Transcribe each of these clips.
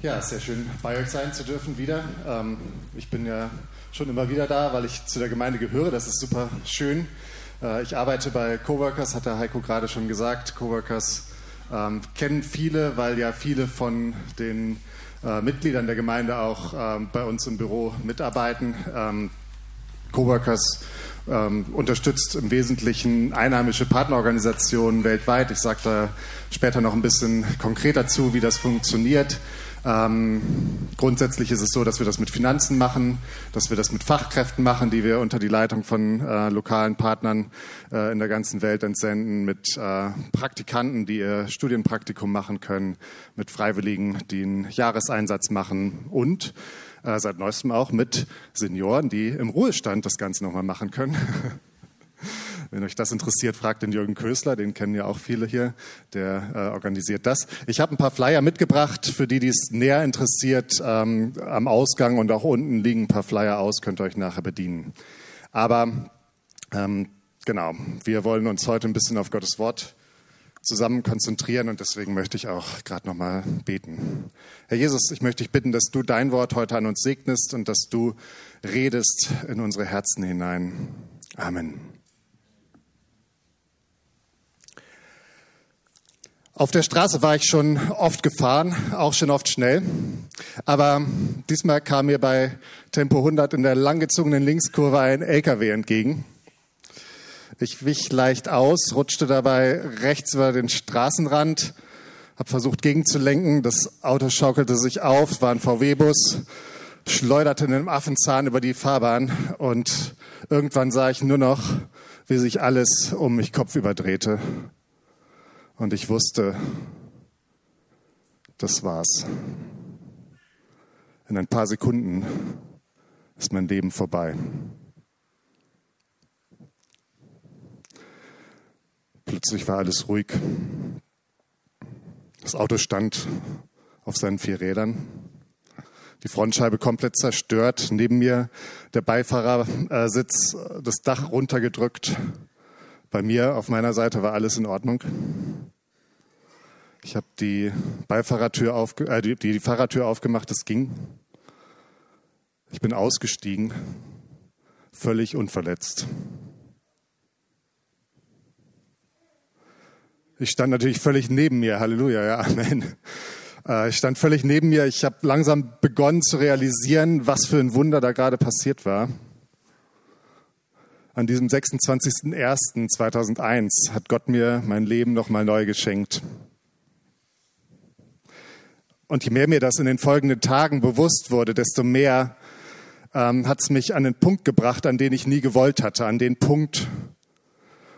Ja, sehr schön bei euch sein zu dürfen wieder. Ähm, ich bin ja schon immer wieder da, weil ich zu der Gemeinde gehöre. Das ist super schön. Äh, ich arbeite bei Coworkers, hat der Heiko gerade schon gesagt. Coworkers ähm, kennen viele, weil ja viele von den äh, Mitgliedern der Gemeinde auch ähm, bei uns im Büro mitarbeiten. Ähm, Coworkers ähm, unterstützt im Wesentlichen einheimische Partnerorganisationen weltweit. Ich sage da später noch ein bisschen konkreter zu, wie das funktioniert. Ähm, grundsätzlich ist es so, dass wir das mit Finanzen machen, dass wir das mit Fachkräften machen, die wir unter die Leitung von äh, lokalen Partnern äh, in der ganzen Welt entsenden, mit äh, Praktikanten, die ihr Studienpraktikum machen können, mit Freiwilligen, die einen Jahreseinsatz machen und äh, seit neuestem auch mit Senioren, die im Ruhestand das Ganze nochmal machen können. Wenn euch das interessiert, fragt den Jürgen Kösler, den kennen ja auch viele hier, der äh, organisiert das. Ich habe ein paar Flyer mitgebracht, für die, die es näher interessiert. Ähm, am Ausgang und auch unten liegen ein paar Flyer aus, könnt ihr euch nachher bedienen. Aber ähm, genau, wir wollen uns heute ein bisschen auf Gottes Wort zusammen konzentrieren und deswegen möchte ich auch gerade nochmal beten. Herr Jesus, ich möchte dich bitten, dass du dein Wort heute an uns segnest und dass du redest in unsere Herzen hinein. Amen. Auf der Straße war ich schon oft gefahren, auch schon oft schnell. Aber diesmal kam mir bei Tempo 100 in der langgezogenen Linkskurve ein LKW entgegen. Ich wich leicht aus, rutschte dabei rechts über den Straßenrand, habe versucht gegenzulenken. Das Auto schaukelte sich auf, war ein VW-Bus, schleuderte in einem Affenzahn über die Fahrbahn und irgendwann sah ich nur noch, wie sich alles um mich kopfüber drehte. Und ich wusste, das war's. In ein paar Sekunden ist mein Leben vorbei. Plötzlich war alles ruhig. Das Auto stand auf seinen vier Rädern. Die Frontscheibe komplett zerstört. Neben mir der Beifahrersitz, das Dach runtergedrückt. Bei mir auf meiner Seite war alles in Ordnung. Ich habe die Beifahrertür aufge äh, die, die Fahrertür aufgemacht, es ging. Ich bin ausgestiegen, völlig unverletzt. Ich stand natürlich völlig neben mir, Halleluja, ja, Amen. Äh, ich stand völlig neben mir. Ich habe langsam begonnen zu realisieren, was für ein Wunder da gerade passiert war. An diesem 26.01.2001 hat Gott mir mein Leben nochmal neu geschenkt. Und je mehr mir das in den folgenden Tagen bewusst wurde, desto mehr ähm, hat es mich an den Punkt gebracht, an den ich nie gewollt hatte, an den Punkt,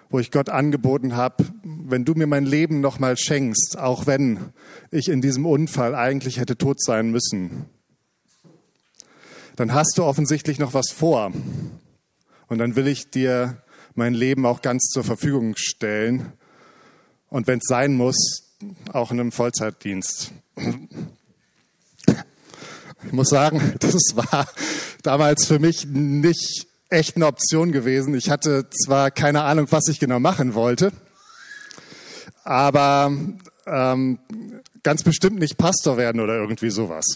wo ich Gott angeboten habe, wenn du mir mein Leben nochmal schenkst, auch wenn ich in diesem Unfall eigentlich hätte tot sein müssen, dann hast du offensichtlich noch was vor. Und dann will ich dir mein Leben auch ganz zur Verfügung stellen. Und wenn es sein muss, auch in einem Vollzeitdienst. Ich muss sagen, das war damals für mich nicht echt eine Option gewesen. Ich hatte zwar keine Ahnung, was ich genau machen wollte, aber ähm, ganz bestimmt nicht Pastor werden oder irgendwie sowas.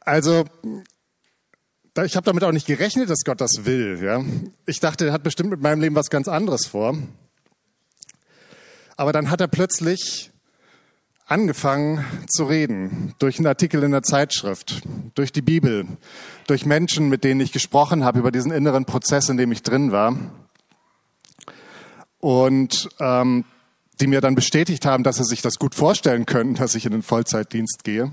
Also ich habe damit auch nicht gerechnet, dass Gott das will. Ja? Ich dachte, er hat bestimmt mit meinem Leben was ganz anderes vor. Aber dann hat er plötzlich angefangen zu reden durch einen Artikel in der Zeitschrift, durch die Bibel, durch Menschen, mit denen ich gesprochen habe über diesen inneren Prozess, in dem ich drin war. Und ähm, die mir dann bestätigt haben, dass sie sich das gut vorstellen könnten, dass ich in den Vollzeitdienst gehe.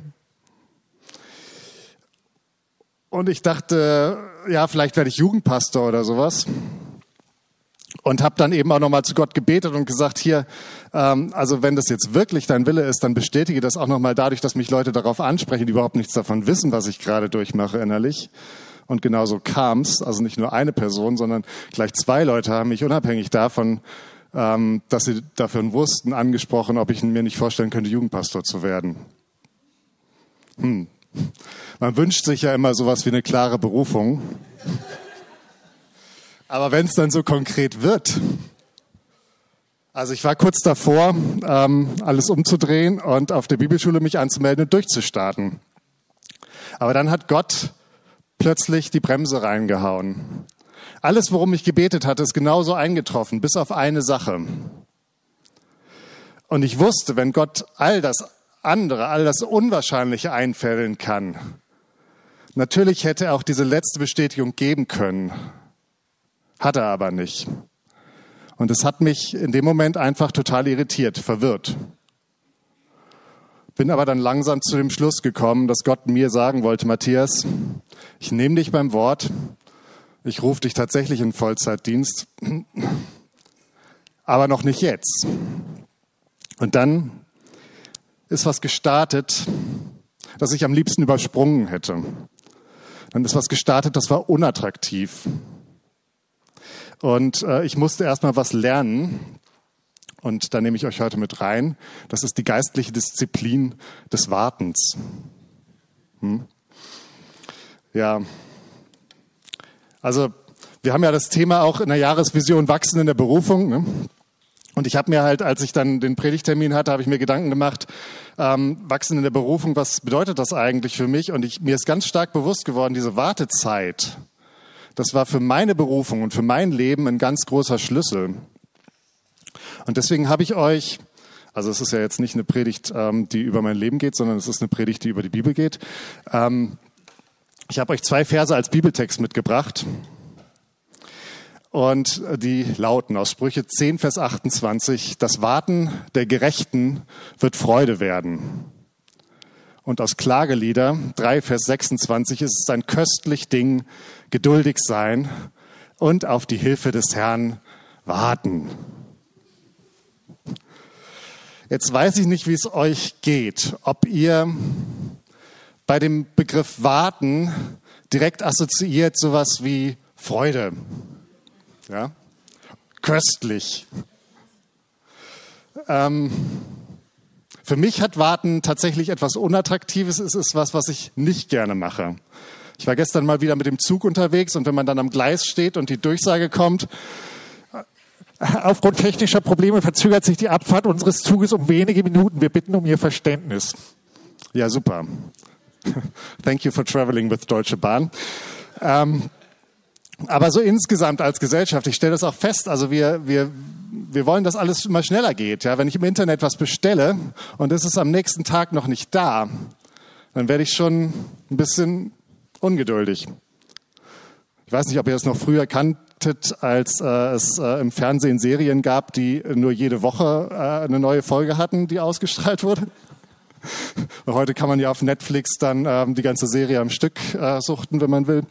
Und ich dachte, ja, vielleicht werde ich Jugendpastor oder sowas. Und habe dann eben auch nochmal zu Gott gebetet und gesagt, hier, ähm, also wenn das jetzt wirklich dein Wille ist, dann bestätige das auch nochmal dadurch, dass mich Leute darauf ansprechen, die überhaupt nichts davon wissen, was ich gerade durchmache innerlich. Und genauso kam's, also nicht nur eine Person, sondern gleich zwei Leute haben mich unabhängig davon, ähm, dass sie davon wussten, angesprochen, ob ich mir nicht vorstellen könnte, Jugendpastor zu werden. Hm, man wünscht sich ja immer sowas wie eine klare Berufung. Aber wenn es dann so konkret wird, Also ich war kurz davor, ähm, alles umzudrehen und auf der Bibelschule mich anzumelden und durchzustarten. Aber dann hat Gott plötzlich die Bremse reingehauen. Alles, worum ich gebetet hatte, ist genauso eingetroffen, bis auf eine Sache. Und ich wusste, wenn Gott all das andere, all das Unwahrscheinliche einfällen kann, natürlich hätte er auch diese letzte Bestätigung geben können. Hat er aber nicht. Und es hat mich in dem Moment einfach total irritiert, verwirrt. Bin aber dann langsam zu dem Schluss gekommen, dass Gott mir sagen wollte, Matthias, ich nehme dich beim Wort, ich rufe dich tatsächlich in Vollzeitdienst, aber noch nicht jetzt. Und dann ist was gestartet, das ich am liebsten übersprungen hätte. Dann ist was gestartet, das war unattraktiv. Und äh, ich musste erstmal was lernen. Und da nehme ich euch heute mit rein. Das ist die geistliche Disziplin des Wartens. Hm? Ja. Also, wir haben ja das Thema auch in der Jahresvision Wachsen in der Berufung. Ne? Und ich habe mir halt, als ich dann den Predigtermin hatte, habe ich mir Gedanken gemacht, ähm, Wachsen in der Berufung, was bedeutet das eigentlich für mich? Und ich, mir ist ganz stark bewusst geworden, diese Wartezeit, das war für meine Berufung und für mein Leben ein ganz großer Schlüssel. Und deswegen habe ich euch, also es ist ja jetzt nicht eine Predigt, ähm, die über mein Leben geht, sondern es ist eine Predigt, die über die Bibel geht. Ähm, ich habe euch zwei Verse als Bibeltext mitgebracht. Und die lauten aus Sprüche 10, Vers 28, das Warten der Gerechten wird Freude werden. Und aus Klagelieder 3, Vers 26 ist es ein köstlich Ding, geduldig sein und auf die Hilfe des Herrn warten. Jetzt weiß ich nicht, wie es euch geht, ob ihr bei dem Begriff warten direkt assoziiert sowas wie Freude. Ja? Köstlich. Ähm, für mich hat Warten tatsächlich etwas Unattraktives. Es ist was, was ich nicht gerne mache. Ich war gestern mal wieder mit dem Zug unterwegs und wenn man dann am Gleis steht und die Durchsage kommt, aufgrund technischer Probleme verzögert sich die Abfahrt unseres Zuges um wenige Minuten. Wir bitten um Ihr Verständnis. Ja, super. Thank you for traveling with Deutsche Bahn. Ähm, aber so insgesamt als Gesellschaft, ich stelle das auch fest, also wir, wir, wir wollen, dass alles immer schneller geht. Ja, wenn ich im Internet was bestelle und es ist am nächsten Tag noch nicht da, dann werde ich schon ein bisschen ungeduldig. Ich weiß nicht, ob ihr das noch früher kanntet, als äh, es äh, im Fernsehen Serien gab, die nur jede Woche äh, eine neue Folge hatten, die ausgestrahlt wurde. Heute kann man ja auf Netflix dann ähm, die ganze Serie am Stück äh, suchten, wenn man will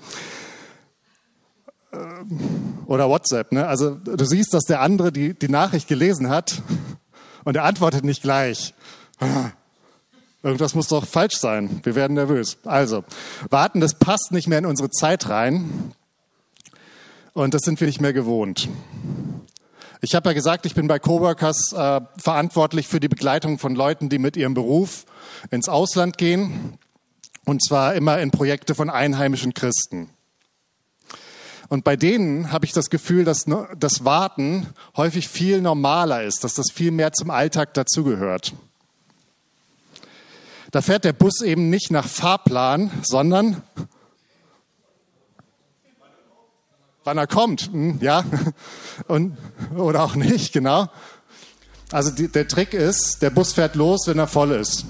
oder WhatsApp. Ne? Also du siehst, dass der andere die, die Nachricht gelesen hat und er antwortet nicht gleich. Irgendwas muss doch falsch sein. Wir werden nervös. Also, warten, das passt nicht mehr in unsere Zeit rein. Und das sind wir nicht mehr gewohnt. Ich habe ja gesagt, ich bin bei Coworkers äh, verantwortlich für die Begleitung von Leuten, die mit ihrem Beruf ins Ausland gehen. Und zwar immer in Projekte von einheimischen Christen. Und bei denen habe ich das Gefühl, dass das Warten häufig viel normaler ist, dass das viel mehr zum Alltag dazugehört. Da fährt der Bus eben nicht nach Fahrplan, sondern wann er kommt, hm, ja, und, oder auch nicht, genau. Also die, der Trick ist, der Bus fährt los, wenn er voll ist.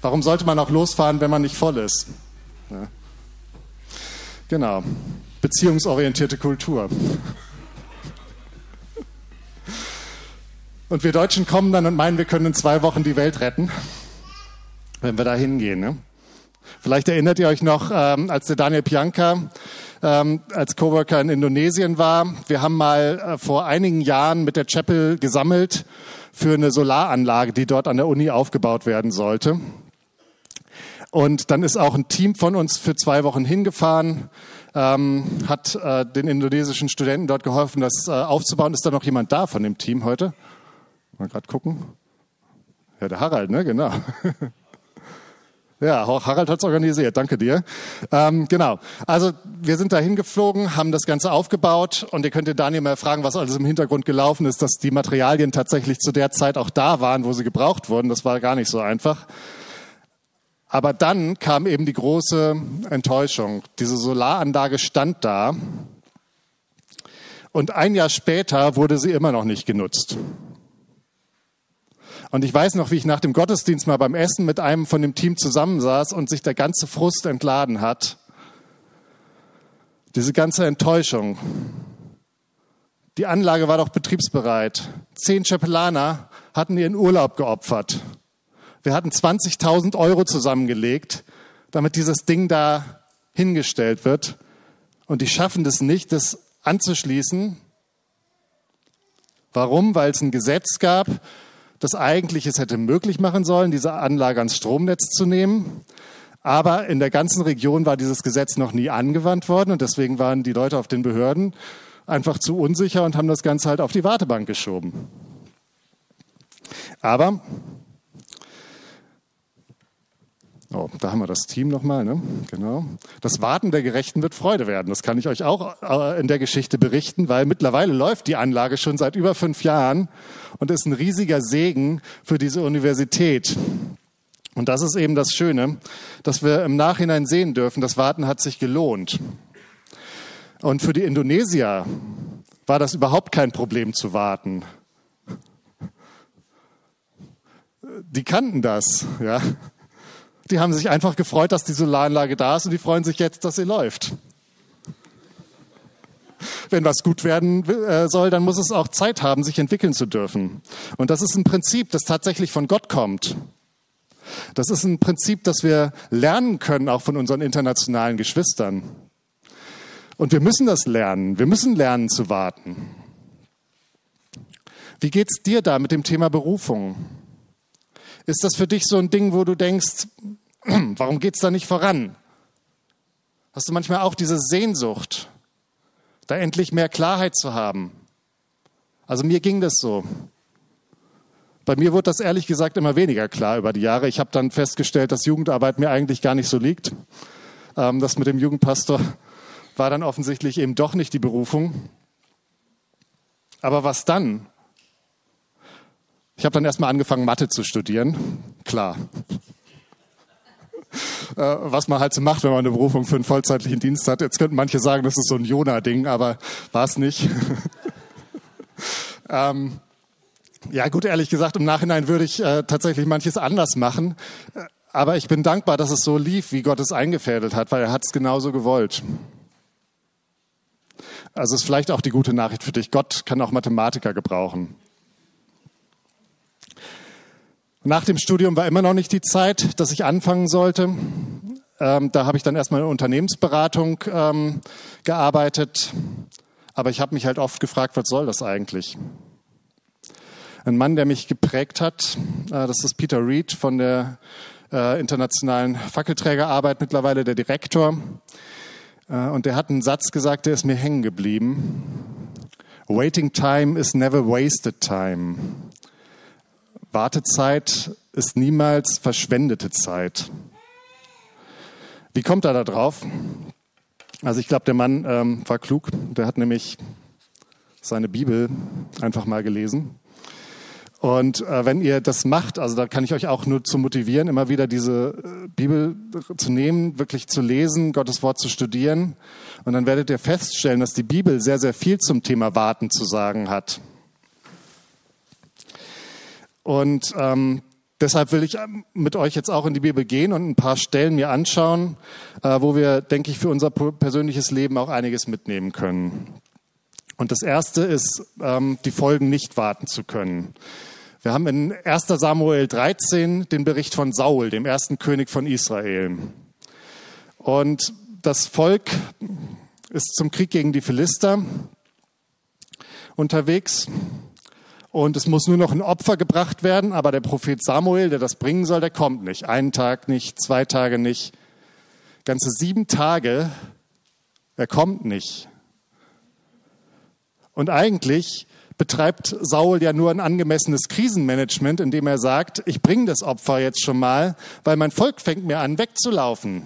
Warum sollte man auch losfahren, wenn man nicht voll ist? Ja. Genau. Beziehungsorientierte Kultur. Und wir Deutschen kommen dann und meinen, wir können in zwei Wochen die Welt retten, wenn wir da hingehen. Ne? Vielleicht erinnert ihr euch noch, ähm, als der Daniel Pianka ähm, als Coworker in Indonesien war. Wir haben mal äh, vor einigen Jahren mit der Chapel gesammelt für eine Solaranlage, die dort an der Uni aufgebaut werden sollte. Und dann ist auch ein Team von uns für zwei Wochen hingefahren, ähm, hat äh, den indonesischen Studenten dort geholfen, das äh, aufzubauen. Ist da noch jemand da von dem Team heute? Mal gerade gucken. Ja, der Harald, ne? Genau. Ja, Harald hat's organisiert, danke dir. Ähm, genau, also wir sind da hingeflogen, haben das Ganze aufgebaut und ihr könnt den Daniel mal fragen, was alles im Hintergrund gelaufen ist, dass die Materialien tatsächlich zu der Zeit auch da waren, wo sie gebraucht wurden. Das war gar nicht so einfach. Aber dann kam eben die große Enttäuschung. Diese Solaranlage stand da und ein Jahr später wurde sie immer noch nicht genutzt. Und ich weiß noch, wie ich nach dem Gottesdienst mal beim Essen mit einem von dem Team zusammensaß und sich der ganze Frust entladen hat. Diese ganze Enttäuschung. Die Anlage war doch betriebsbereit. Zehn Chapelaner hatten ihren Urlaub geopfert. Wir hatten 20.000 Euro zusammengelegt, damit dieses Ding da hingestellt wird. Und die schaffen das nicht, das anzuschließen. Warum? Weil es ein Gesetz gab, das eigentlich es hätte möglich machen sollen, diese Anlage ans Stromnetz zu nehmen. Aber in der ganzen Region war dieses Gesetz noch nie angewandt worden und deswegen waren die Leute auf den Behörden einfach zu unsicher und haben das Ganze halt auf die Wartebank geschoben. Aber Oh, da haben wir das Team nochmal, ne? Genau. Das Warten der Gerechten wird Freude werden. Das kann ich euch auch äh, in der Geschichte berichten, weil mittlerweile läuft die Anlage schon seit über fünf Jahren und ist ein riesiger Segen für diese Universität. Und das ist eben das Schöne, dass wir im Nachhinein sehen dürfen, das Warten hat sich gelohnt. Und für die Indonesier war das überhaupt kein Problem zu warten. Die kannten das, ja. Die haben sich einfach gefreut, dass die Solaranlage da ist und die freuen sich jetzt, dass sie läuft. Wenn was gut werden äh, soll, dann muss es auch Zeit haben, sich entwickeln zu dürfen. Und das ist ein Prinzip, das tatsächlich von Gott kommt. Das ist ein Prinzip, das wir lernen können, auch von unseren internationalen Geschwistern. Und wir müssen das lernen. Wir müssen lernen zu warten. Wie geht's dir da mit dem Thema Berufung? Ist das für dich so ein Ding, wo du denkst, warum geht's da nicht voran? Hast du manchmal auch diese Sehnsucht, da endlich mehr Klarheit zu haben? Also mir ging das so. Bei mir wurde das ehrlich gesagt immer weniger klar über die Jahre. Ich habe dann festgestellt, dass Jugendarbeit mir eigentlich gar nicht so liegt. Ähm, das mit dem Jugendpastor war dann offensichtlich eben doch nicht die Berufung. Aber was dann? Ich habe dann erstmal angefangen, Mathe zu studieren. Klar. Äh, was man halt so macht, wenn man eine Berufung für einen vollzeitlichen Dienst hat. Jetzt könnten manche sagen, das ist so ein Jona-Ding, aber war es nicht. ähm, ja, gut, ehrlich gesagt, im Nachhinein würde ich äh, tatsächlich manches anders machen. Äh, aber ich bin dankbar, dass es so lief, wie Gott es eingefädelt hat, weil er hat es genauso gewollt. Also ist vielleicht auch die gute Nachricht für dich. Gott kann auch Mathematiker gebrauchen. Nach dem Studium war immer noch nicht die Zeit, dass ich anfangen sollte. Ähm, da habe ich dann erstmal in Unternehmensberatung ähm, gearbeitet. Aber ich habe mich halt oft gefragt, was soll das eigentlich? Ein Mann, der mich geprägt hat, äh, das ist Peter Reed von der äh, internationalen Fackelträgerarbeit, mittlerweile der Direktor. Äh, und der hat einen Satz gesagt, der ist mir hängen geblieben. Waiting time is never wasted time. Wartezeit ist niemals verschwendete Zeit. Wie kommt er da drauf? Also ich glaube, der Mann ähm, war klug. Der hat nämlich seine Bibel einfach mal gelesen. Und äh, wenn ihr das macht, also da kann ich euch auch nur zu motivieren, immer wieder diese äh, Bibel zu nehmen, wirklich zu lesen, Gottes Wort zu studieren. Und dann werdet ihr feststellen, dass die Bibel sehr, sehr viel zum Thema Warten zu sagen hat. Und ähm, deshalb will ich ähm, mit euch jetzt auch in die Bibel gehen und ein paar Stellen mir anschauen, äh, wo wir, denke ich, für unser persönliches Leben auch einiges mitnehmen können. Und das erste ist, ähm, die Folgen nicht warten zu können. Wir haben in 1 Samuel 13 den Bericht von Saul, dem ersten König von Israel. Und das Volk ist zum Krieg gegen die Philister unterwegs. Und es muss nur noch ein Opfer gebracht werden, aber der Prophet Samuel, der das bringen soll, der kommt nicht. Einen Tag nicht, zwei Tage nicht. Ganze sieben Tage, er kommt nicht. Und eigentlich betreibt Saul ja nur ein angemessenes Krisenmanagement, indem er sagt, ich bringe das Opfer jetzt schon mal, weil mein Volk fängt mir an wegzulaufen.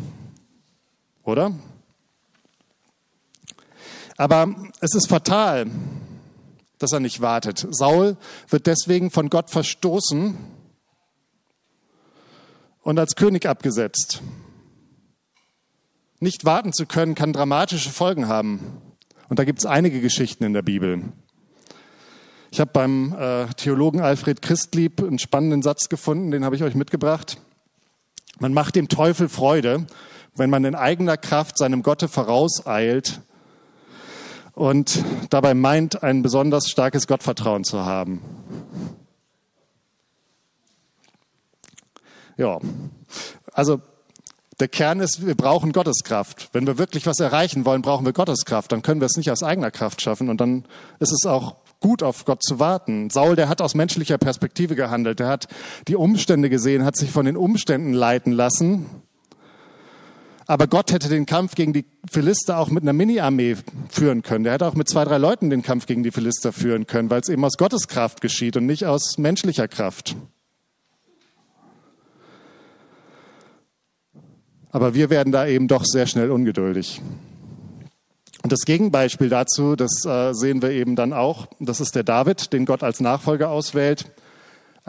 Oder? Aber es ist fatal, dass er nicht wartet. Saul wird deswegen von Gott verstoßen und als König abgesetzt. Nicht warten zu können, kann dramatische Folgen haben. Und da gibt es einige Geschichten in der Bibel. Ich habe beim äh, Theologen Alfred Christlieb einen spannenden Satz gefunden, den habe ich euch mitgebracht. Man macht dem Teufel Freude, wenn man in eigener Kraft seinem Gotte vorauseilt und dabei meint, ein besonders starkes Gottvertrauen zu haben. Ja, also der Kern ist, wir brauchen Gotteskraft. Wenn wir wirklich was erreichen wollen, brauchen wir Gotteskraft. Dann können wir es nicht aus eigener Kraft schaffen und dann ist es auch gut auf Gott zu warten. Saul, der hat aus menschlicher Perspektive gehandelt. Der hat die Umstände gesehen, hat sich von den Umständen leiten lassen. Aber Gott hätte den Kampf gegen die Philister auch mit einer Mini-Armee führen können. Der hätte auch mit zwei, drei Leuten den Kampf gegen die Philister führen können, weil es eben aus Gottes Kraft geschieht und nicht aus menschlicher Kraft. Aber wir werden da eben doch sehr schnell ungeduldig. Und das Gegenbeispiel dazu, das äh, sehen wir eben dann auch, das ist der David, den Gott als Nachfolger auswählt.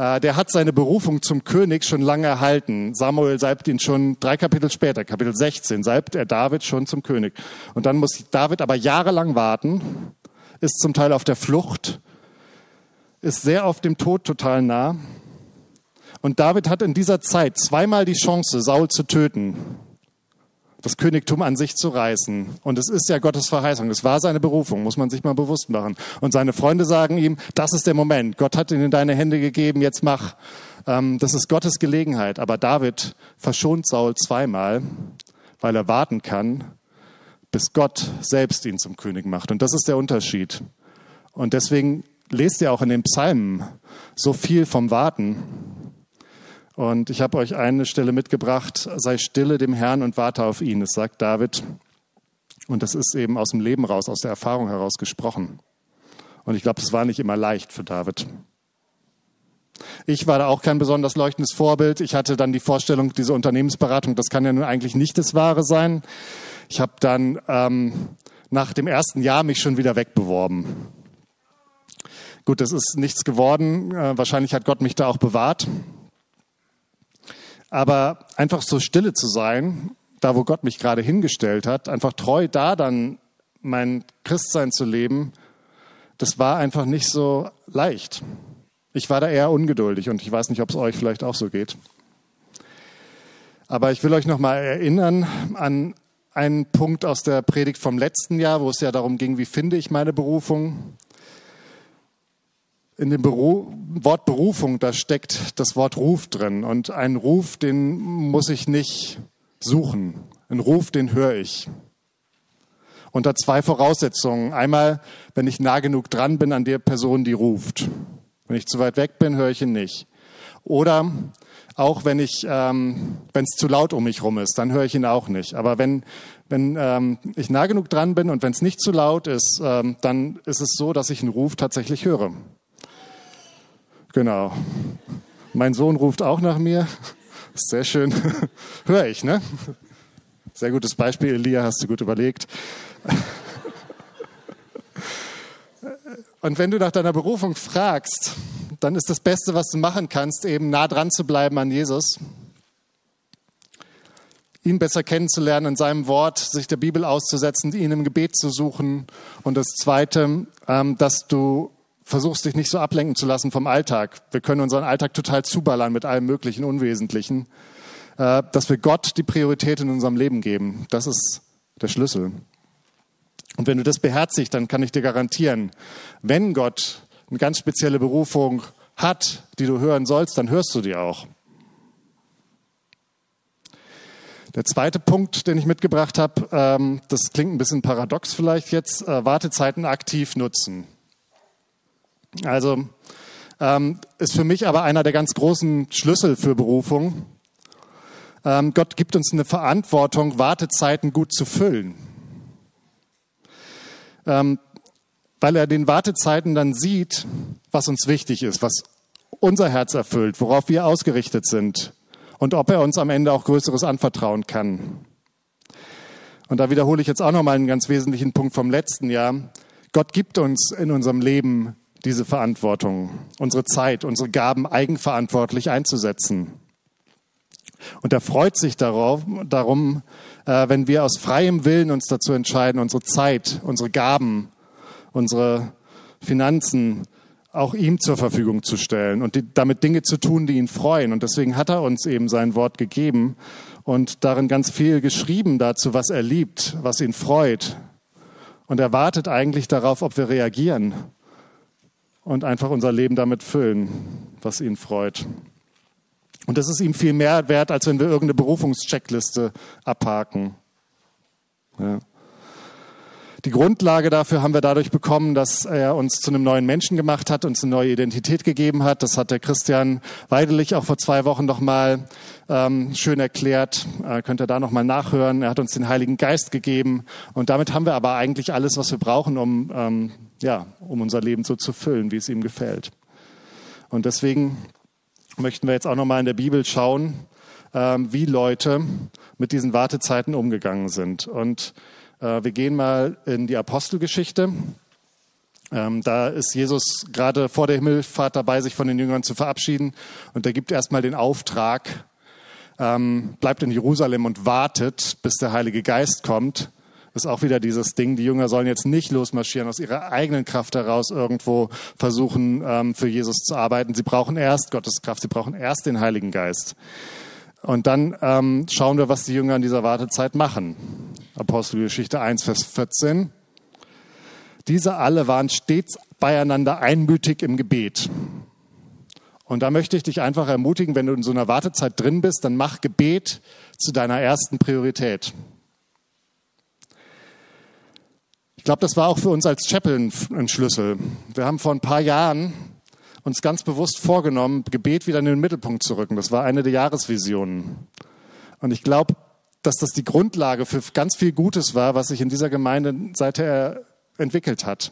Äh, der hat seine Berufung zum König schon lange erhalten. Samuel salbt ihn schon drei Kapitel später, Kapitel 16, salbt er David schon zum König. Und dann muss David aber jahrelang warten, ist zum Teil auf der Flucht, ist sehr auf dem Tod total nah. Und David hat in dieser Zeit zweimal die Chance, Saul zu töten das Königtum an sich zu reißen. Und es ist ja Gottes Verheißung. Es war seine Berufung, muss man sich mal bewusst machen. Und seine Freunde sagen ihm, das ist der Moment. Gott hat ihn in deine Hände gegeben, jetzt mach. Ähm, das ist Gottes Gelegenheit. Aber David verschont Saul zweimal, weil er warten kann, bis Gott selbst ihn zum König macht. Und das ist der Unterschied. Und deswegen lest ihr auch in den Psalmen so viel vom Warten. Und ich habe euch eine Stelle mitgebracht, sei stille dem Herrn und warte auf ihn, das sagt David. Und das ist eben aus dem Leben raus, aus der Erfahrung heraus gesprochen. Und ich glaube, es war nicht immer leicht für David. Ich war da auch kein besonders leuchtendes Vorbild. Ich hatte dann die Vorstellung, diese Unternehmensberatung, das kann ja nun eigentlich nicht das Wahre sein. Ich habe dann ähm, nach dem ersten Jahr mich schon wieder wegbeworben. Gut, das ist nichts geworden. Äh, wahrscheinlich hat Gott mich da auch bewahrt. Aber einfach so stille zu sein, da wo Gott mich gerade hingestellt hat, einfach treu da dann mein Christsein zu leben, das war einfach nicht so leicht. Ich war da eher ungeduldig und ich weiß nicht, ob es euch vielleicht auch so geht. Aber ich will euch noch mal erinnern an einen Punkt aus der Predigt vom letzten Jahr, wo es ja darum ging, wie finde ich meine Berufung in dem Beru Wort Berufung, da steckt das Wort Ruf drin. Und einen Ruf, den muss ich nicht suchen. Ein Ruf, den höre ich. Unter zwei Voraussetzungen. Einmal, wenn ich nah genug dran bin an der Person, die ruft. Wenn ich zu weit weg bin, höre ich ihn nicht. Oder auch wenn ich, ähm, wenn es zu laut um mich rum ist, dann höre ich ihn auch nicht. Aber wenn, wenn ähm, ich nah genug dran bin und wenn es nicht zu laut ist, ähm, dann ist es so, dass ich einen Ruf tatsächlich höre. Genau. Mein Sohn ruft auch nach mir. Sehr schön. Hör ich, ne? Sehr gutes Beispiel, Elia, hast du gut überlegt. Und wenn du nach deiner Berufung fragst, dann ist das Beste, was du machen kannst, eben nah dran zu bleiben an Jesus, ihn besser kennenzulernen, in seinem Wort sich der Bibel auszusetzen, ihn im Gebet zu suchen. Und das Zweite, ähm, dass du versuchst dich nicht so ablenken zu lassen vom Alltag. Wir können unseren Alltag total zuballern mit allem möglichen Unwesentlichen. Äh, dass wir Gott die Priorität in unserem Leben geben. Das ist der Schlüssel. Und wenn du das beherzigst, dann kann ich dir garantieren, wenn Gott eine ganz spezielle Berufung hat, die du hören sollst, dann hörst du die auch. Der zweite Punkt, den ich mitgebracht habe, ähm, das klingt ein bisschen paradox vielleicht jetzt, äh, Wartezeiten aktiv nutzen. Also ähm, ist für mich aber einer der ganz großen Schlüssel für Berufung. Ähm, Gott gibt uns eine Verantwortung, Wartezeiten gut zu füllen. Ähm, weil er den Wartezeiten dann sieht, was uns wichtig ist, was unser Herz erfüllt, worauf wir ausgerichtet sind und ob er uns am Ende auch Größeres anvertrauen kann. Und da wiederhole ich jetzt auch nochmal einen ganz wesentlichen Punkt vom letzten Jahr. Gott gibt uns in unserem Leben diese Verantwortung, unsere Zeit, unsere Gaben eigenverantwortlich einzusetzen. Und er freut sich darauf, darum, äh, wenn wir aus freiem Willen uns dazu entscheiden, unsere Zeit, unsere Gaben, unsere Finanzen auch ihm zur Verfügung zu stellen und die, damit Dinge zu tun, die ihn freuen. Und deswegen hat er uns eben sein Wort gegeben und darin ganz viel geschrieben dazu, was er liebt, was ihn freut. Und er wartet eigentlich darauf, ob wir reagieren und einfach unser Leben damit füllen, was ihn freut. Und das ist ihm viel mehr wert, als wenn wir irgendeine Berufungscheckliste abhaken. Ja. Die Grundlage dafür haben wir dadurch bekommen, dass er uns zu einem neuen Menschen gemacht hat, uns eine neue Identität gegeben hat. Das hat der Christian Weidelich auch vor zwei Wochen nochmal ähm, schön erklärt. Äh, könnt ihr da nochmal nachhören. Er hat uns den Heiligen Geist gegeben. Und damit haben wir aber eigentlich alles, was wir brauchen, um, ähm, ja, um unser Leben so zu füllen, wie es ihm gefällt. Und deswegen möchten wir jetzt auch nochmal in der Bibel schauen, ähm, wie Leute mit diesen Wartezeiten umgegangen sind. Und äh, wir gehen mal in die Apostelgeschichte. Ähm, da ist Jesus gerade vor der Himmelfahrt dabei, sich von den Jüngern zu verabschieden. Und er gibt erstmal den Auftrag, ähm, bleibt in Jerusalem und wartet, bis der Heilige Geist kommt. Ist auch wieder dieses Ding, die Jünger sollen jetzt nicht losmarschieren, aus ihrer eigenen Kraft heraus irgendwo versuchen, ähm, für Jesus zu arbeiten. Sie brauchen erst Gottes Kraft, sie brauchen erst den Heiligen Geist. Und dann ähm, schauen wir, was die Jünger in dieser Wartezeit machen. Apostelgeschichte 1, Vers 14. Diese alle waren stets beieinander einmütig im Gebet. Und da möchte ich dich einfach ermutigen, wenn du in so einer Wartezeit drin bist, dann mach Gebet zu deiner ersten Priorität. Ich glaube, das war auch für uns als Chapel ein Schlüssel. Wir haben vor ein paar Jahren uns ganz bewusst vorgenommen, Gebet wieder in den Mittelpunkt zu rücken. Das war eine der Jahresvisionen. Und ich glaube, dass das die Grundlage für ganz viel Gutes war, was sich in dieser Gemeinde seither entwickelt hat.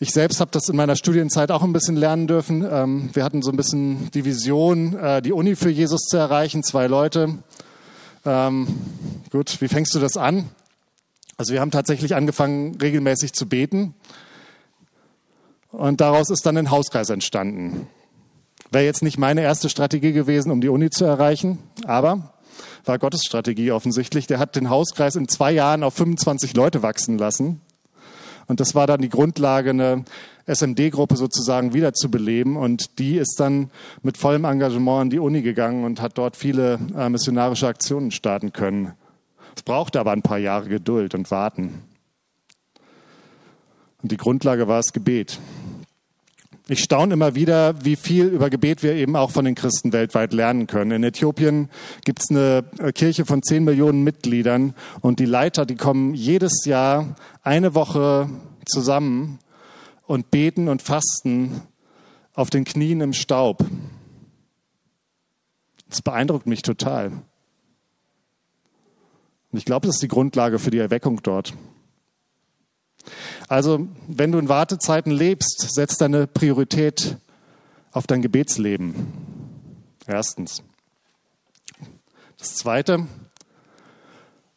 Ich selbst habe das in meiner Studienzeit auch ein bisschen lernen dürfen. Ähm, wir hatten so ein bisschen die Vision, äh, die Uni für Jesus zu erreichen, zwei Leute. Ähm, gut, wie fängst du das an? Also wir haben tatsächlich angefangen, regelmäßig zu beten. Und daraus ist dann ein Hauskreis entstanden. Wäre jetzt nicht meine erste Strategie gewesen, um die Uni zu erreichen, aber war Gottes Strategie offensichtlich. Der hat den Hauskreis in zwei Jahren auf 25 Leute wachsen lassen. Und das war dann die Grundlage, eine SMD-Gruppe sozusagen wiederzubeleben. Und die ist dann mit vollem Engagement an die Uni gegangen und hat dort viele äh, missionarische Aktionen starten können. Es brauchte aber ein paar Jahre Geduld und Warten. Und die Grundlage war das Gebet. Ich staune immer wieder, wie viel über Gebet wir eben auch von den Christen weltweit lernen können. In Äthiopien gibt es eine Kirche von zehn Millionen Mitgliedern und die Leiter, die kommen jedes Jahr eine Woche zusammen und beten und fasten auf den Knien im Staub. Das beeindruckt mich total. Und ich glaube, das ist die Grundlage für die Erweckung dort. Also, wenn du in Wartezeiten lebst, setz deine Priorität auf dein Gebetsleben. Erstens. Das Zweite,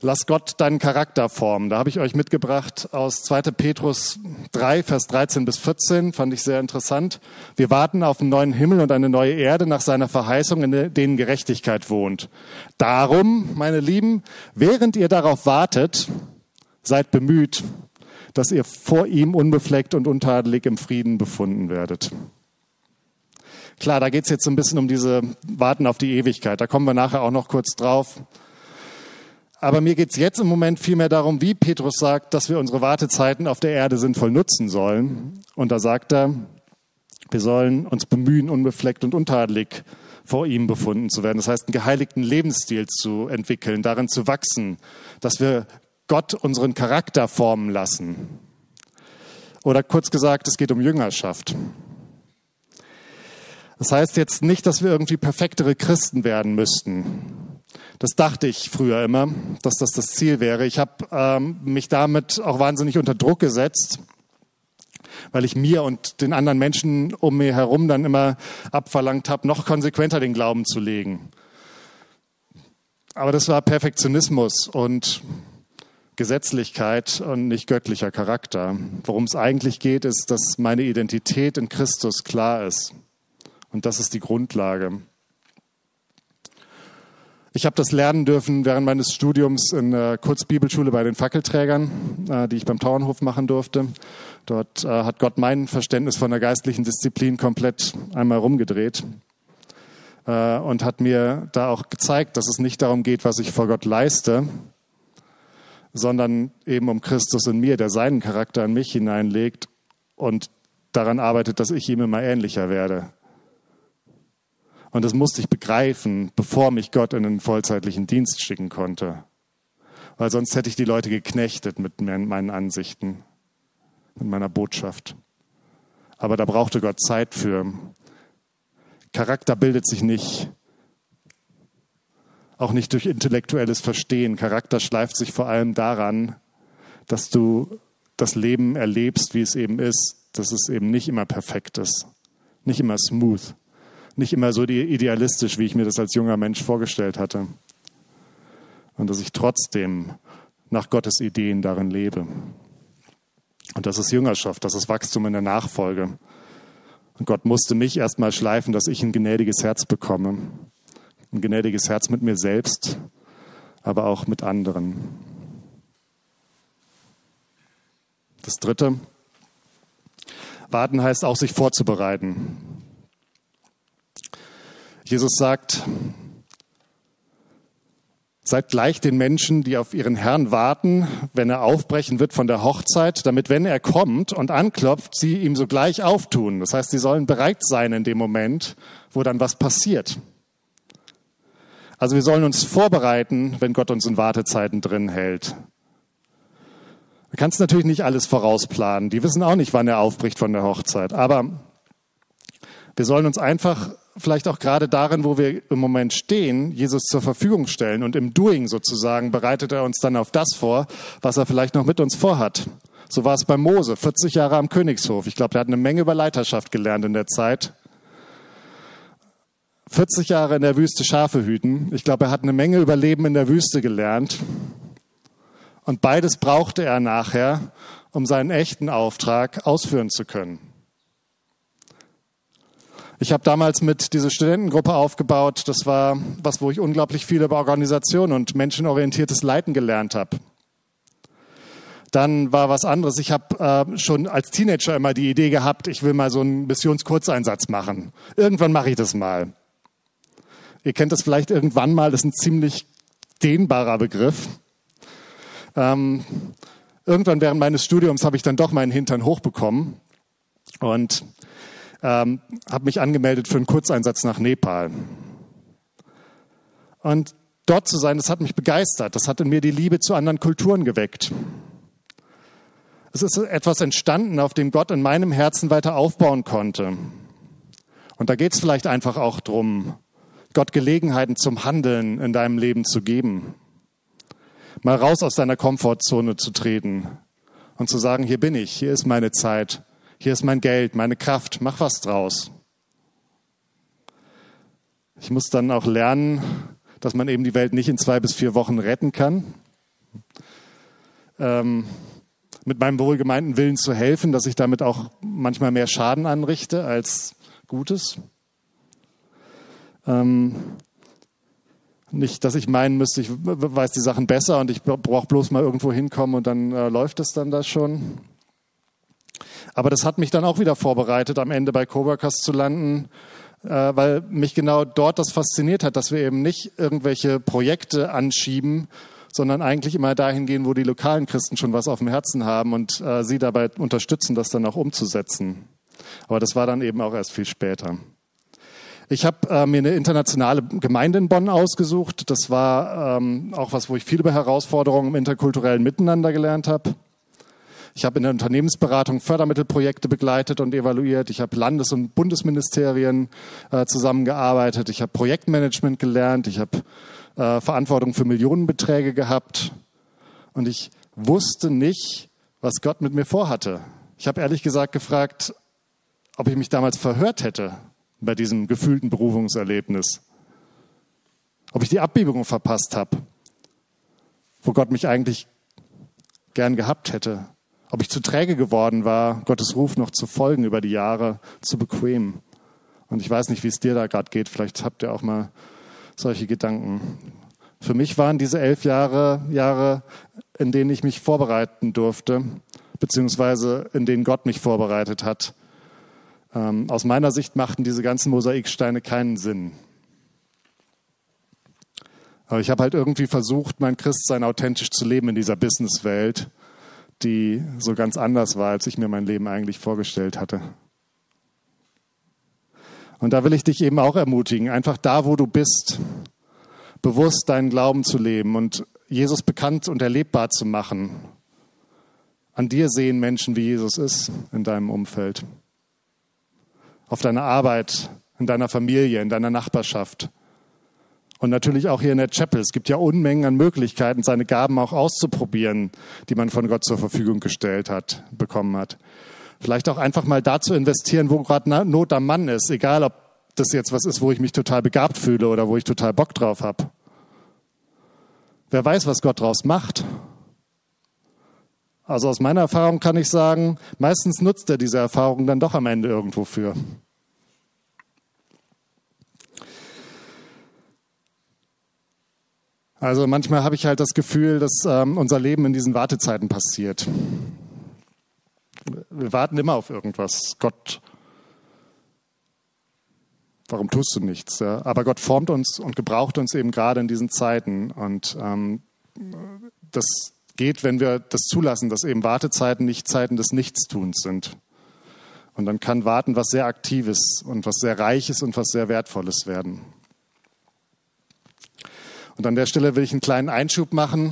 lass Gott deinen Charakter formen. Da habe ich euch mitgebracht aus 2. Petrus 3, Vers 13 bis 14, fand ich sehr interessant. Wir warten auf einen neuen Himmel und eine neue Erde nach seiner Verheißung, in denen Gerechtigkeit wohnt. Darum, meine Lieben, während ihr darauf wartet, seid bemüht, dass ihr vor ihm unbefleckt und untadelig im Frieden befunden werdet. Klar, da geht es jetzt ein bisschen um diese Warten auf die Ewigkeit. Da kommen wir nachher auch noch kurz drauf. Aber mir geht es jetzt im Moment vielmehr darum, wie Petrus sagt, dass wir unsere Wartezeiten auf der Erde sinnvoll nutzen sollen. Und da sagt er, wir sollen uns bemühen, unbefleckt und untadelig vor ihm befunden zu werden. Das heißt, einen geheiligten Lebensstil zu entwickeln, darin zu wachsen, dass wir Gott unseren Charakter formen lassen. Oder kurz gesagt, es geht um Jüngerschaft. Das heißt jetzt nicht, dass wir irgendwie perfektere Christen werden müssten. Das dachte ich früher immer, dass das das Ziel wäre. Ich habe ähm, mich damit auch wahnsinnig unter Druck gesetzt, weil ich mir und den anderen Menschen um mir herum dann immer abverlangt habe, noch konsequenter den Glauben zu legen. Aber das war Perfektionismus und Gesetzlichkeit und nicht göttlicher Charakter. Worum es eigentlich geht, ist, dass meine Identität in Christus klar ist. Und das ist die Grundlage. Ich habe das lernen dürfen während meines Studiums in der Kurzbibelschule bei den Fackelträgern, äh, die ich beim Tauernhof machen durfte. Dort äh, hat Gott mein Verständnis von der geistlichen Disziplin komplett einmal rumgedreht äh, und hat mir da auch gezeigt, dass es nicht darum geht, was ich vor Gott leiste, sondern eben um Christus in mir, der seinen Charakter in mich hineinlegt und daran arbeitet, dass ich ihm immer ähnlicher werde. Und das musste ich begreifen, bevor mich Gott in den vollzeitlichen Dienst schicken konnte. Weil sonst hätte ich die Leute geknechtet mit meinen Ansichten, mit meiner Botschaft. Aber da brauchte Gott Zeit für. Charakter bildet sich nicht auch nicht durch intellektuelles Verstehen. Charakter schleift sich vor allem daran, dass du das Leben erlebst, wie es eben ist, dass es eben nicht immer perfekt ist, nicht immer smooth, nicht immer so idealistisch, wie ich mir das als junger Mensch vorgestellt hatte. Und dass ich trotzdem nach Gottes Ideen darin lebe. Und das ist Jüngerschaft, das ist Wachstum in der Nachfolge. Und Gott musste mich erstmal schleifen, dass ich ein gnädiges Herz bekomme ein gnädiges Herz mit mir selbst, aber auch mit anderen. Das Dritte, warten heißt auch, sich vorzubereiten. Jesus sagt, Seid gleich den Menschen, die auf ihren Herrn warten, wenn er aufbrechen wird von der Hochzeit, damit wenn er kommt und anklopft, sie ihm sogleich auftun. Das heißt, sie sollen bereit sein in dem Moment, wo dann was passiert. Also wir sollen uns vorbereiten, wenn Gott uns in Wartezeiten drin hält. Du kannst natürlich nicht alles vorausplanen. Die wissen auch nicht, wann er aufbricht von der Hochzeit. Aber wir sollen uns einfach vielleicht auch gerade darin, wo wir im Moment stehen, Jesus zur Verfügung stellen. Und im Doing sozusagen bereitet er uns dann auf das vor, was er vielleicht noch mit uns vorhat. So war es bei Mose, 40 Jahre am Königshof. Ich glaube, er hat eine Menge über Leiterschaft gelernt in der Zeit. 40 Jahre in der Wüste Schafe hüten. Ich glaube, er hat eine Menge über Leben in der Wüste gelernt. Und beides brauchte er nachher, um seinen echten Auftrag ausführen zu können. Ich habe damals mit dieser Studentengruppe aufgebaut. Das war was, wo ich unglaublich viel über Organisation und menschenorientiertes Leiten gelernt habe. Dann war was anderes. Ich habe äh, schon als Teenager immer die Idee gehabt, ich will mal so einen Missionskurzeinsatz machen. Irgendwann mache ich das mal. Ihr kennt das vielleicht irgendwann mal, das ist ein ziemlich dehnbarer Begriff. Ähm, irgendwann während meines Studiums habe ich dann doch meinen Hintern hochbekommen und ähm, habe mich angemeldet für einen Kurzeinsatz nach Nepal. Und dort zu sein, das hat mich begeistert. Das hat in mir die Liebe zu anderen Kulturen geweckt. Es ist etwas entstanden, auf dem Gott in meinem Herzen weiter aufbauen konnte. Und da geht es vielleicht einfach auch drum, Gott Gelegenheiten zum Handeln in deinem Leben zu geben. Mal raus aus deiner Komfortzone zu treten und zu sagen, hier bin ich, hier ist meine Zeit, hier ist mein Geld, meine Kraft, mach was draus. Ich muss dann auch lernen, dass man eben die Welt nicht in zwei bis vier Wochen retten kann. Ähm, mit meinem wohlgemeinten Willen zu helfen, dass ich damit auch manchmal mehr Schaden anrichte als Gutes. Ähm, nicht, dass ich meinen müsste, ich weiß die Sachen besser und ich brauche bloß mal irgendwo hinkommen und dann äh, läuft es dann da schon. Aber das hat mich dann auch wieder vorbereitet, am Ende bei Coworkers zu landen, äh, weil mich genau dort das fasziniert hat, dass wir eben nicht irgendwelche Projekte anschieben, sondern eigentlich immer dahin gehen, wo die lokalen Christen schon was auf dem Herzen haben und äh, sie dabei unterstützen, das dann auch umzusetzen. Aber das war dann eben auch erst viel später. Ich habe äh, mir eine internationale Gemeinde in Bonn ausgesucht. Das war ähm, auch was, wo ich viel über Herausforderungen im interkulturellen Miteinander gelernt habe. Ich habe in der Unternehmensberatung Fördermittelprojekte begleitet und evaluiert. Ich habe Landes- und Bundesministerien äh, zusammengearbeitet. Ich habe Projektmanagement gelernt. Ich habe äh, Verantwortung für Millionenbeträge gehabt und ich wusste nicht, was Gott mit mir vorhatte. Ich habe ehrlich gesagt gefragt, ob ich mich damals verhört hätte bei diesem gefühlten Berufungserlebnis. Ob ich die Abbiegung verpasst habe, wo Gott mich eigentlich gern gehabt hätte. Ob ich zu träge geworden war, Gottes Ruf noch zu folgen über die Jahre, zu bequem. Und ich weiß nicht, wie es dir da gerade geht. Vielleicht habt ihr auch mal solche Gedanken. Für mich waren diese elf Jahre Jahre, in denen ich mich vorbereiten durfte, beziehungsweise in denen Gott mich vorbereitet hat. Ähm, aus meiner Sicht machten diese ganzen Mosaiksteine keinen Sinn. Aber ich habe halt irgendwie versucht, mein Christsein authentisch zu leben in dieser Businesswelt, die so ganz anders war, als ich mir mein Leben eigentlich vorgestellt hatte. Und da will ich dich eben auch ermutigen, einfach da, wo du bist, bewusst deinen Glauben zu leben und Jesus bekannt und erlebbar zu machen. An dir sehen Menschen, wie Jesus ist in deinem Umfeld. Auf deiner Arbeit, in deiner Familie, in deiner Nachbarschaft. Und natürlich auch hier in der Chapel. Es gibt ja Unmengen an Möglichkeiten, seine Gaben auch auszuprobieren, die man von Gott zur Verfügung gestellt hat, bekommen hat. Vielleicht auch einfach mal da zu investieren, wo gerade Not am Mann ist, egal ob das jetzt was ist, wo ich mich total begabt fühle oder wo ich total Bock drauf habe. Wer weiß, was Gott draus macht. Also aus meiner Erfahrung kann ich sagen, meistens nutzt er diese Erfahrung dann doch am Ende irgendwo für. Also manchmal habe ich halt das Gefühl, dass ähm, unser Leben in diesen Wartezeiten passiert. Wir warten immer auf irgendwas. Gott, warum tust du nichts? Ja? Aber Gott formt uns und gebraucht uns eben gerade in diesen Zeiten. Und ähm, das geht, wenn wir das zulassen, dass eben Wartezeiten nicht Zeiten des Nichtstuns sind. Und dann kann Warten was sehr Aktives und was sehr Reiches und was sehr Wertvolles werden. Und an der Stelle will ich einen kleinen Einschub machen,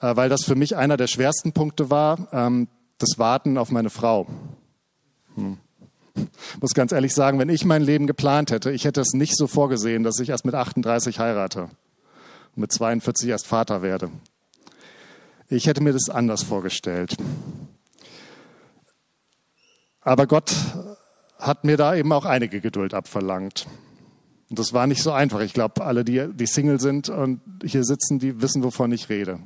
äh, weil das für mich einer der schwersten Punkte war. Ähm, das Warten auf meine Frau. Hm. Ich muss ganz ehrlich sagen, wenn ich mein Leben geplant hätte, ich hätte es nicht so vorgesehen, dass ich erst mit 38 heirate und mit 42 erst Vater werde. Ich hätte mir das anders vorgestellt. Aber Gott hat mir da eben auch einige Geduld abverlangt. Und das war nicht so einfach. Ich glaube, alle, die, die Single sind und hier sitzen, die wissen, wovon ich rede.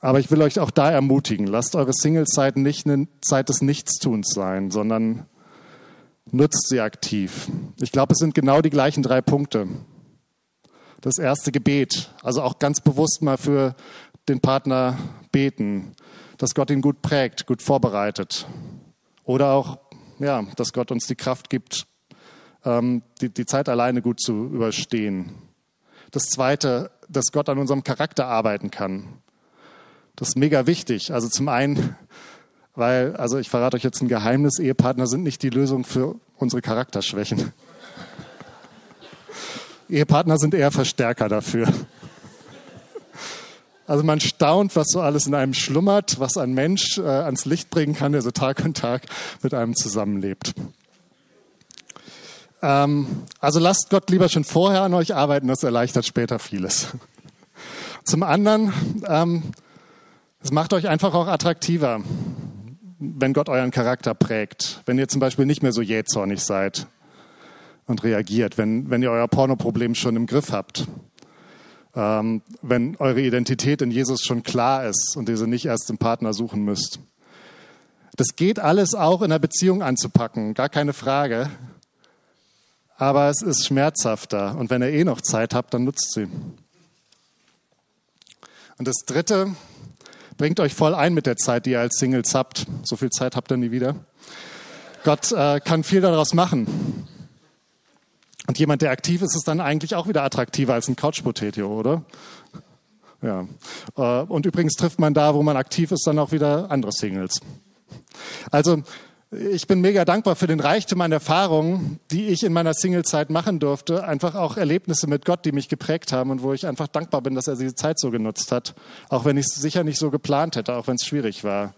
Aber ich will euch auch da ermutigen, lasst eure Single-Zeit nicht eine Zeit des Nichtstuns sein, sondern nutzt sie aktiv. Ich glaube, es sind genau die gleichen drei Punkte. Das erste Gebet, also auch ganz bewusst mal für den Partner beten, dass Gott ihn gut prägt, gut vorbereitet. Oder auch, ja, dass Gott uns die Kraft gibt, ähm, die, die Zeit alleine gut zu überstehen. Das zweite, dass Gott an unserem Charakter arbeiten kann. Das ist mega wichtig. Also zum einen, weil, also ich verrate euch jetzt ein Geheimnis, Ehepartner sind nicht die Lösung für unsere Charakterschwächen. Ehepartner sind eher Verstärker dafür. Also man staunt, was so alles in einem schlummert, was ein Mensch äh, ans Licht bringen kann, der so Tag und Tag mit einem zusammenlebt. Ähm, also lasst Gott lieber schon vorher an euch arbeiten, das erleichtert später vieles. Zum anderen, ähm, es macht euch einfach auch attraktiver, wenn Gott euren Charakter prägt. Wenn ihr zum Beispiel nicht mehr so jähzornig seid und reagiert, wenn, wenn ihr euer Pornoproblem schon im Griff habt. Ähm, wenn eure Identität in Jesus schon klar ist und ihr sie nicht erst im Partner suchen müsst. Das geht alles auch in der Beziehung anzupacken, gar keine Frage. Aber es ist schmerzhafter. Und wenn ihr eh noch Zeit habt, dann nutzt sie. Und das Dritte, Bringt euch voll ein mit der Zeit, die ihr als Singles habt. So viel Zeit habt ihr nie wieder. Gott äh, kann viel daraus machen. Und jemand, der aktiv ist, ist dann eigentlich auch wieder attraktiver als ein Couch-Potato, oder? Ja. Äh, und übrigens trifft man da, wo man aktiv ist, dann auch wieder andere Singles. Also ich bin mega dankbar für den Reichtum an Erfahrungen, die ich in meiner Singlezeit machen durfte. Einfach auch Erlebnisse mit Gott, die mich geprägt haben und wo ich einfach dankbar bin, dass er diese Zeit so genutzt hat. Auch wenn ich es sicher nicht so geplant hätte, auch wenn es schwierig war.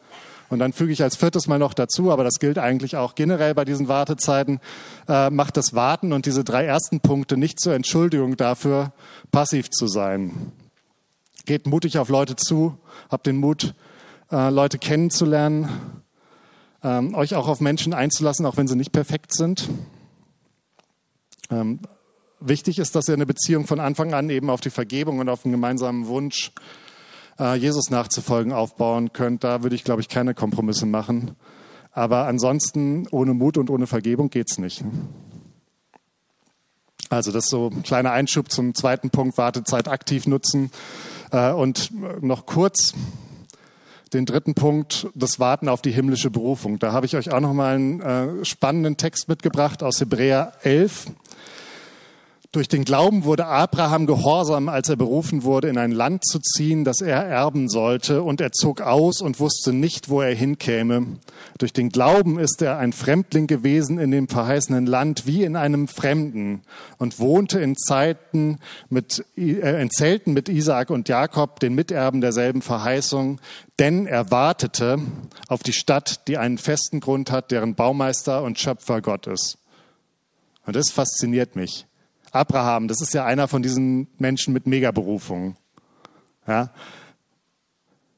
Und dann füge ich als viertes mal noch dazu, aber das gilt eigentlich auch generell bei diesen Wartezeiten, äh, macht das Warten und diese drei ersten Punkte nicht zur Entschuldigung dafür, passiv zu sein. Geht mutig auf Leute zu, habt den Mut, äh, Leute kennenzulernen, ähm, euch auch auf Menschen einzulassen, auch wenn sie nicht perfekt sind. Ähm, wichtig ist, dass ihr eine Beziehung von Anfang an eben auf die Vergebung und auf einen gemeinsamen Wunsch, äh, Jesus nachzufolgen, aufbauen könnt. Da würde ich, glaube ich, keine Kompromisse machen. Aber ansonsten, ohne Mut und ohne Vergebung geht's nicht. Also das ist so ein kleiner Einschub zum zweiten Punkt, Wartezeit aktiv nutzen. Äh, und noch kurz den dritten Punkt, das Warten auf die himmlische Berufung. Da habe ich euch auch noch mal einen äh, spannenden Text mitgebracht aus Hebräer 11. Durch den Glauben wurde Abraham gehorsam, als er berufen wurde, in ein Land zu ziehen, das er erben sollte, und er zog aus und wusste nicht, wo er hinkäme. Durch den Glauben ist er ein Fremdling gewesen in dem verheißenen Land, wie in einem Fremden, und wohnte in Zeiten mit, äh, in Zelten mit Isaak und Jakob, den Miterben derselben Verheißung, denn er wartete auf die Stadt, die einen festen Grund hat, deren Baumeister und Schöpfer Gott ist. Und das fasziniert mich. Abraham, das ist ja einer von diesen Menschen mit Megaberufungen. Ja?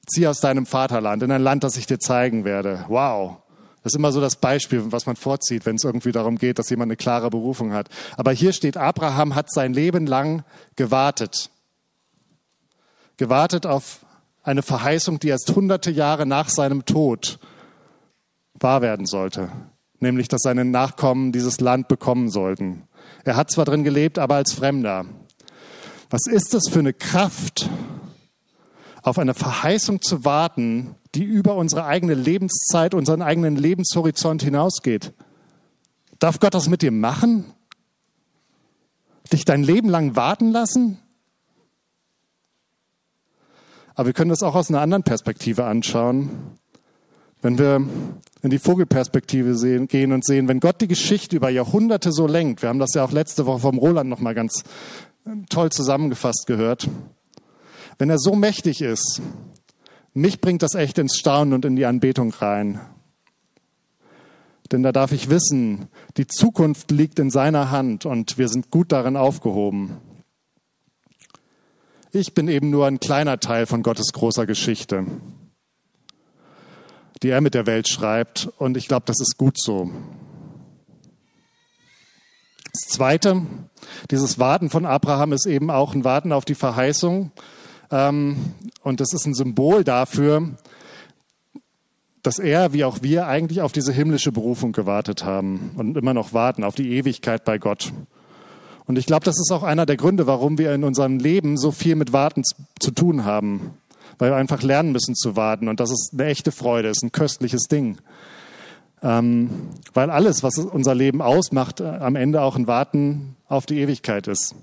Zieh aus deinem Vaterland in ein Land, das ich dir zeigen werde. Wow. Das ist immer so das Beispiel, was man vorzieht, wenn es irgendwie darum geht, dass jemand eine klare Berufung hat. Aber hier steht, Abraham hat sein Leben lang gewartet. Gewartet auf eine Verheißung, die erst hunderte Jahre nach seinem Tod wahr werden sollte. Nämlich, dass seine Nachkommen dieses Land bekommen sollten. Er hat zwar drin gelebt, aber als Fremder. Was ist das für eine Kraft, auf eine Verheißung zu warten, die über unsere eigene Lebenszeit, unseren eigenen Lebenshorizont hinausgeht? Darf Gott das mit dir machen? Dich dein Leben lang warten lassen? Aber wir können das auch aus einer anderen Perspektive anschauen. Wenn wir in die Vogelperspektive sehen, gehen und sehen, wenn Gott die Geschichte über Jahrhunderte so lenkt, wir haben das ja auch letzte Woche vom Roland nochmal ganz äh, toll zusammengefasst gehört, wenn er so mächtig ist, mich bringt das echt ins Staunen und in die Anbetung rein. Denn da darf ich wissen, die Zukunft liegt in seiner Hand und wir sind gut darin aufgehoben. Ich bin eben nur ein kleiner Teil von Gottes großer Geschichte die er mit der Welt schreibt. Und ich glaube, das ist gut so. Das Zweite, dieses Warten von Abraham ist eben auch ein Warten auf die Verheißung. Ähm, und das ist ein Symbol dafür, dass er, wie auch wir, eigentlich auf diese himmlische Berufung gewartet haben und immer noch warten, auf die Ewigkeit bei Gott. Und ich glaube, das ist auch einer der Gründe, warum wir in unserem Leben so viel mit Warten zu tun haben weil wir einfach lernen müssen zu warten. Und das ist eine echte Freude, ist ein köstliches Ding. Ähm, weil alles, was unser Leben ausmacht, äh, am Ende auch ein Warten auf die Ewigkeit ist.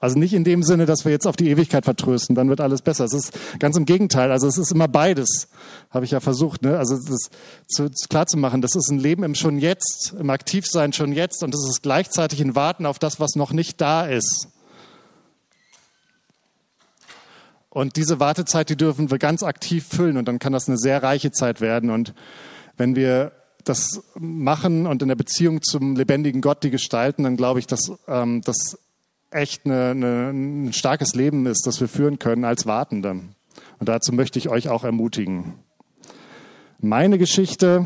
Also nicht in dem Sinne, dass wir jetzt auf die Ewigkeit vertrösten, dann wird alles besser. Es ist ganz im Gegenteil. Also es ist immer beides, habe ich ja versucht. Ne? Also das zu, klar zu machen, das ist ein Leben im schon jetzt, im Aktivsein schon jetzt und es ist gleichzeitig ein Warten auf das, was noch nicht da ist. Und diese Wartezeit, die dürfen wir ganz aktiv füllen und dann kann das eine sehr reiche Zeit werden. Und wenn wir das machen und in der Beziehung zum lebendigen Gott die gestalten, dann glaube ich, dass ähm, das echt eine, eine, ein starkes Leben ist, das wir führen können als Wartende. Und dazu möchte ich euch auch ermutigen. Meine Geschichte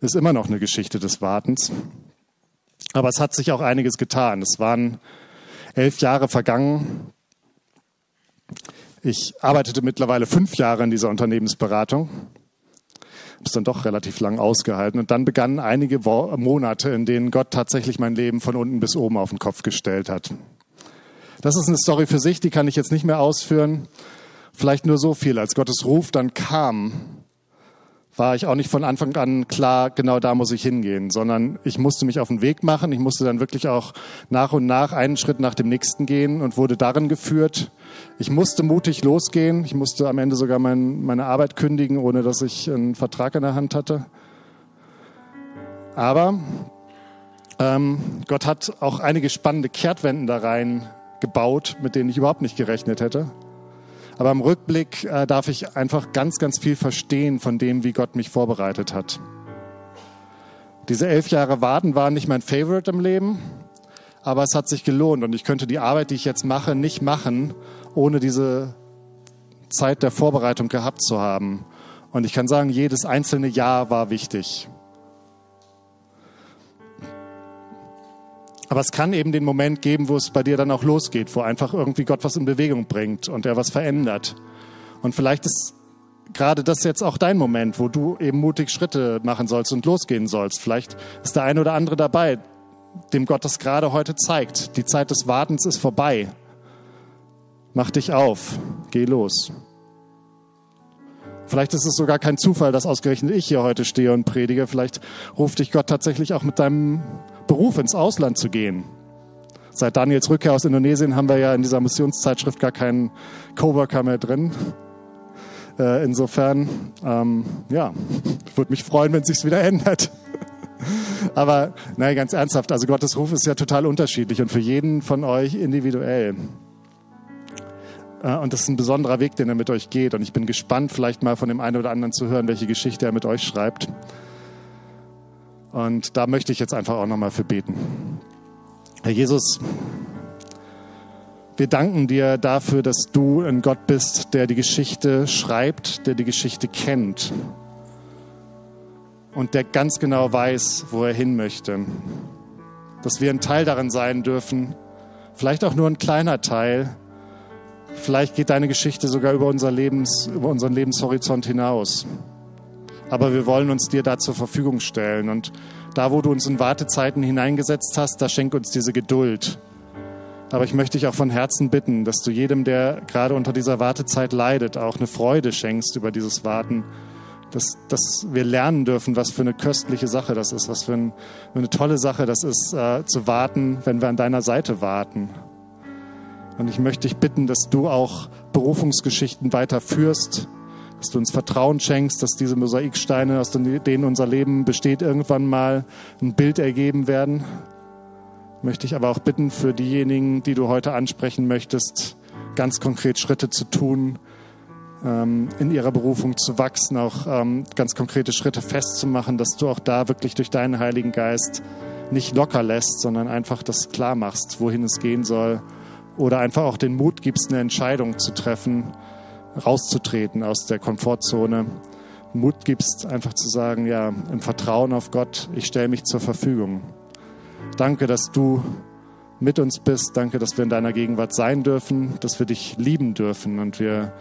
ist immer noch eine Geschichte des Wartens. Aber es hat sich auch einiges getan. Es waren elf Jahre vergangen, ich arbeitete mittlerweile fünf Jahre in dieser Unternehmensberatung, habe es dann doch relativ lang ausgehalten und dann begannen einige Monate, in denen Gott tatsächlich mein Leben von unten bis oben auf den Kopf gestellt hat. Das ist eine Story für sich, die kann ich jetzt nicht mehr ausführen. Vielleicht nur so viel, als Gottes Ruf dann kam, war ich auch nicht von Anfang an klar, genau da muss ich hingehen, sondern ich musste mich auf den Weg machen. Ich musste dann wirklich auch nach und nach einen Schritt nach dem nächsten gehen und wurde darin geführt. Ich musste mutig losgehen. Ich musste am Ende sogar mein, meine Arbeit kündigen, ohne dass ich einen Vertrag in der Hand hatte. Aber ähm, Gott hat auch einige spannende Kehrtwenden da rein gebaut, mit denen ich überhaupt nicht gerechnet hätte. Aber im Rückblick äh, darf ich einfach ganz, ganz viel verstehen von dem, wie Gott mich vorbereitet hat. Diese elf Jahre Warten waren nicht mein Favorite im Leben, aber es hat sich gelohnt und ich könnte die Arbeit, die ich jetzt mache, nicht machen, ohne diese Zeit der Vorbereitung gehabt zu haben. Und ich kann sagen, jedes einzelne Jahr war wichtig. Aber es kann eben den Moment geben, wo es bei dir dann auch losgeht, wo einfach irgendwie Gott was in Bewegung bringt und er was verändert. Und vielleicht ist gerade das jetzt auch dein Moment, wo du eben mutig Schritte machen sollst und losgehen sollst. Vielleicht ist der eine oder andere dabei, dem Gott das gerade heute zeigt. Die Zeit des Wartens ist vorbei. Mach dich auf, geh los. Vielleicht ist es sogar kein Zufall, dass ausgerechnet ich hier heute stehe und predige. Vielleicht ruft dich Gott tatsächlich auch mit deinem Beruf ins Ausland zu gehen. Seit Daniels Rückkehr aus Indonesien haben wir ja in dieser Missionszeitschrift gar keinen Coworker mehr drin. Äh, insofern, ähm, ja, würde mich freuen, wenn es sich wieder ändert. Aber nein, ganz ernsthaft, also Gottes Ruf ist ja total unterschiedlich und für jeden von euch individuell. Äh, und das ist ein besonderer Weg, den er mit euch geht. Und ich bin gespannt, vielleicht mal von dem einen oder anderen zu hören, welche Geschichte er mit euch schreibt. Und da möchte ich jetzt einfach auch nochmal für beten. Herr Jesus, wir danken dir dafür, dass du ein Gott bist, der die Geschichte schreibt, der die Geschichte kennt und der ganz genau weiß, wo er hin möchte. Dass wir ein Teil darin sein dürfen, vielleicht auch nur ein kleiner Teil. Vielleicht geht deine Geschichte sogar über, unser Lebens, über unseren Lebenshorizont hinaus. Aber wir wollen uns dir da zur Verfügung stellen. Und da, wo du uns in Wartezeiten hineingesetzt hast, da schenk uns diese Geduld. Aber ich möchte dich auch von Herzen bitten, dass du jedem, der gerade unter dieser Wartezeit leidet, auch eine Freude schenkst über dieses Warten. Dass, dass wir lernen dürfen, was für eine köstliche Sache das ist, was für, ein, für eine tolle Sache das ist, äh, zu warten, wenn wir an deiner Seite warten. Und ich möchte dich bitten, dass du auch Berufungsgeschichten weiterführst, dass du uns Vertrauen schenkst, dass diese Mosaiksteine, aus denen unser Leben besteht, irgendwann mal ein Bild ergeben werden. Möchte ich aber auch bitten für diejenigen, die du heute ansprechen möchtest, ganz konkret Schritte zu tun, ähm, in ihrer Berufung zu wachsen, auch ähm, ganz konkrete Schritte festzumachen, dass du auch da wirklich durch deinen Heiligen Geist nicht locker lässt, sondern einfach das klar machst, wohin es gehen soll. Oder einfach auch den Mut gibst, eine Entscheidung zu treffen, rauszutreten aus der Komfortzone. Mut gibst, einfach zu sagen, ja, im Vertrauen auf Gott, ich stelle mich zur Verfügung. Danke, dass du mit uns bist. Danke, dass wir in deiner Gegenwart sein dürfen, dass wir dich lieben dürfen und wir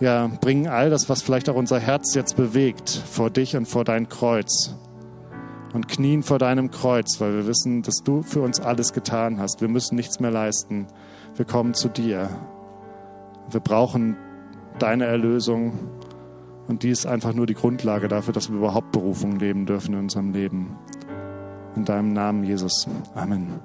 ja, bringen all das, was vielleicht auch unser Herz jetzt bewegt, vor dich und vor dein Kreuz und knien vor deinem Kreuz, weil wir wissen, dass du für uns alles getan hast. Wir müssen nichts mehr leisten. Wir kommen zu dir. Wir brauchen deine Erlösung. Und die ist einfach nur die Grundlage dafür, dass wir überhaupt Berufung leben dürfen in unserem Leben. In deinem Namen, Jesus. Amen.